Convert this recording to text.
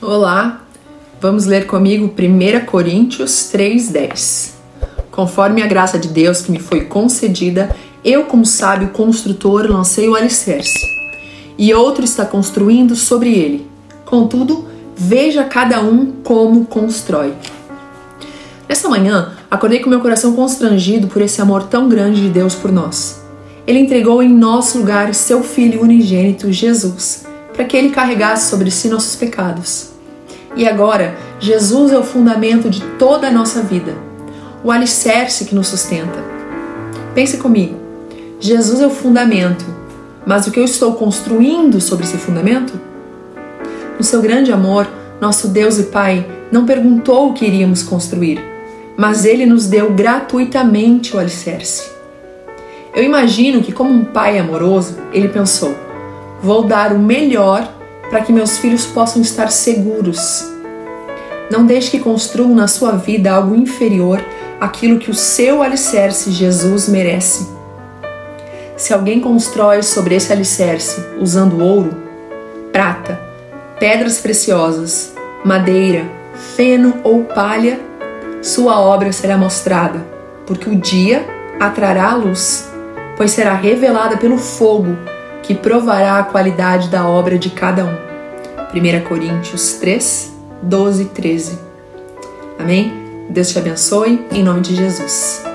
Olá, vamos ler comigo 1 Coríntios 3,10. Conforme a graça de Deus que me foi concedida, eu, como sábio construtor, lancei o alicerce, e outro está construindo sobre ele. Contudo, veja cada um como constrói. Nessa manhã, acordei com meu coração constrangido por esse amor tão grande de Deus por nós. Ele entregou em nosso lugar seu Filho unigênito, Jesus para que ele carregasse sobre si nossos pecados. E agora, Jesus é o fundamento de toda a nossa vida, o alicerce que nos sustenta. Pense comigo: Jesus é o fundamento, mas o que eu estou construindo sobre esse fundamento? No seu grande amor, nosso Deus e Pai não perguntou o que iríamos construir, mas ele nos deu gratuitamente o alicerce. Eu imagino que, como um pai amoroso, ele pensou: Vou dar o melhor para que meus filhos possam estar seguros. Não deixe que construam na sua vida algo inferior àquilo que o seu alicerce Jesus merece. Se alguém constrói sobre esse alicerce usando ouro, prata, pedras preciosas, madeira, feno ou palha, sua obra será mostrada, porque o dia atrará a luz, pois será revelada pelo fogo que provará a qualidade da obra de cada um. 1 Coríntios 3, 12 e 13. Amém? Deus te abençoe, em nome de Jesus.